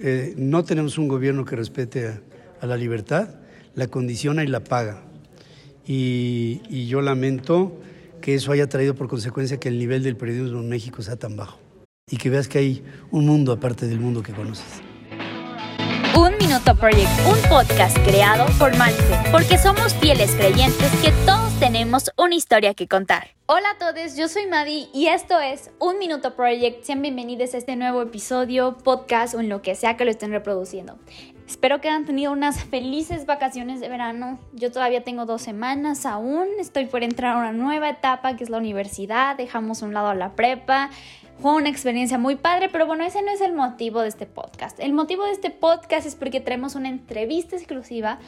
Eh, no tenemos un gobierno que respete a, la libertad, la condiciona y la paga. Y, yo lamento que eso haya traído por consecuencia que el nivel del periodismo en México sea tan bajo. Y que veas que hay un mundo aparte del mundo que conoces. Un Minuto Project, un podcast creado por Malfe, porque somos fieles creyentes que todos tenemos una historia que contar. Hola a todos, yo soy Madi y esto es Un Minuto Project. Sean bienvenidos a este nuevo episodio, podcast o en lo que sea que lo estén reproduciendo. Espero que hayan tenido unas felices vacaciones de verano. Yo todavía tengo dos semanas aún. Estoy por entrar a una nueva etapa que es la universidad. Dejamos a un lado a la prepa. Fue una experiencia muy padre, pero bueno, ese no es el motivo de este podcast. El motivo de este podcast es porque traemos una entrevista exclusiva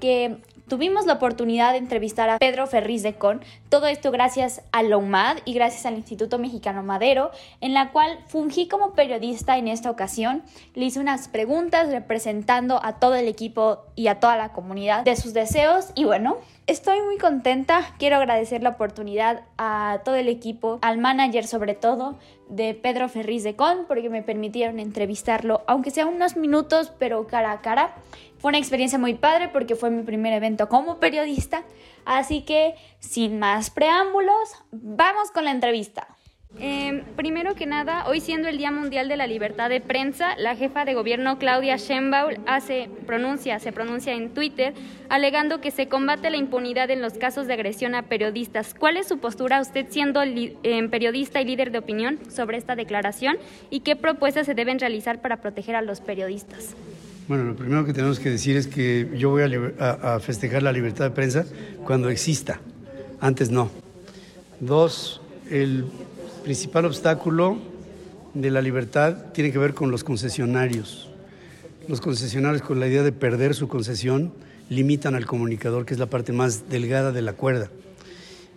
que tuvimos la oportunidad de entrevistar a Pedro Ferriz de Con, todo esto gracias a la UMAD y gracias al Instituto Mexicano Madero, en la cual fungí como periodista en esta ocasión. Le hice unas preguntas representando a todo el equipo y a toda la comunidad de sus deseos y bueno, Estoy muy contenta, quiero agradecer la oportunidad a todo el equipo, al manager sobre todo de Pedro Ferriz de Con, porque me permitieron entrevistarlo, aunque sea unos minutos, pero cara a cara. Fue una experiencia muy padre porque fue mi primer evento como periodista, así que sin más preámbulos, vamos con la entrevista. Eh, primero que nada, hoy siendo el Día Mundial de la Libertad de Prensa, la jefa de gobierno Claudia Sheinbaum hace pronuncia, se pronuncia en Twitter, alegando que se combate la impunidad en los casos de agresión a periodistas. ¿Cuál es su postura usted siendo eh, periodista y líder de opinión sobre esta declaración y qué propuestas se deben realizar para proteger a los periodistas? Bueno, lo primero que tenemos que decir es que yo voy a, a festejar la libertad de prensa cuando exista, antes no. Dos, el principal obstáculo de la libertad tiene que ver con los concesionarios. Los concesionarios con la idea de perder su concesión limitan al comunicador, que es la parte más delgada de la cuerda.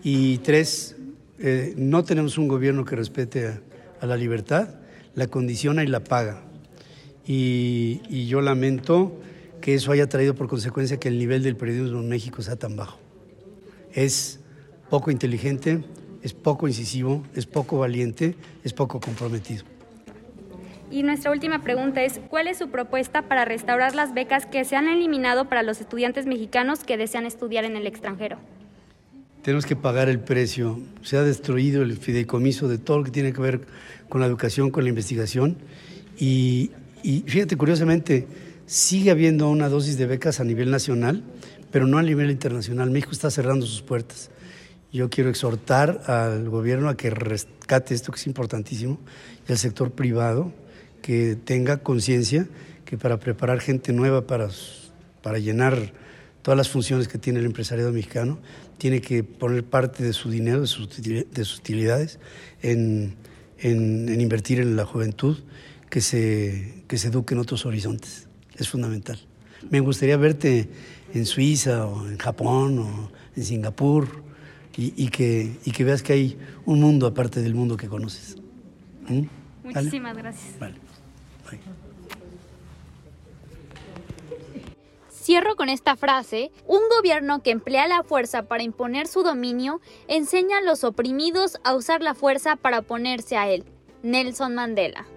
Y tres, eh, no tenemos un gobierno que respete a, a, la libertad, la condiciona y la paga. Y, y yo lamento que eso haya traído por consecuencia que el nivel del periodismo en México sea tan bajo. Es poco inteligente, es poco incisivo, es poco valiente, es poco comprometido. Y nuestra última pregunta es, ¿cuál es su propuesta para restaurar las becas que se han eliminado para los estudiantes mexicanos que desean estudiar en el extranjero? Tenemos que pagar el precio. Se ha destruido el fideicomiso de todo lo que tiene que ver con la educación, con la investigación. Y, y fíjate, curiosamente, sigue habiendo una dosis de becas a nivel nacional, pero no a nivel internacional. México está cerrando sus puertas. Yo quiero exhortar al gobierno a que rescate esto que es importantísimo y al sector privado que tenga conciencia que para preparar gente nueva para, para llenar todas las funciones que tiene el empresariado mexicano, tiene que poner parte de su dinero, de sus, de sus utilidades, en, en, en, invertir en la juventud, que se, que se eduque en otros horizontes. Es fundamental. Me gustaría verte en Suiza o en Japón o en Singapur y, y, que, y que veas que hay un mundo aparte del mundo que conoces. ¿Mm? Muchísimas ¿Vale? gracias. Vale. Bye. Cierro con esta frase, un gobierno que emplea la fuerza para imponer su dominio enseña a los oprimidos a usar la fuerza para oponerse a él. Nelson Mandela.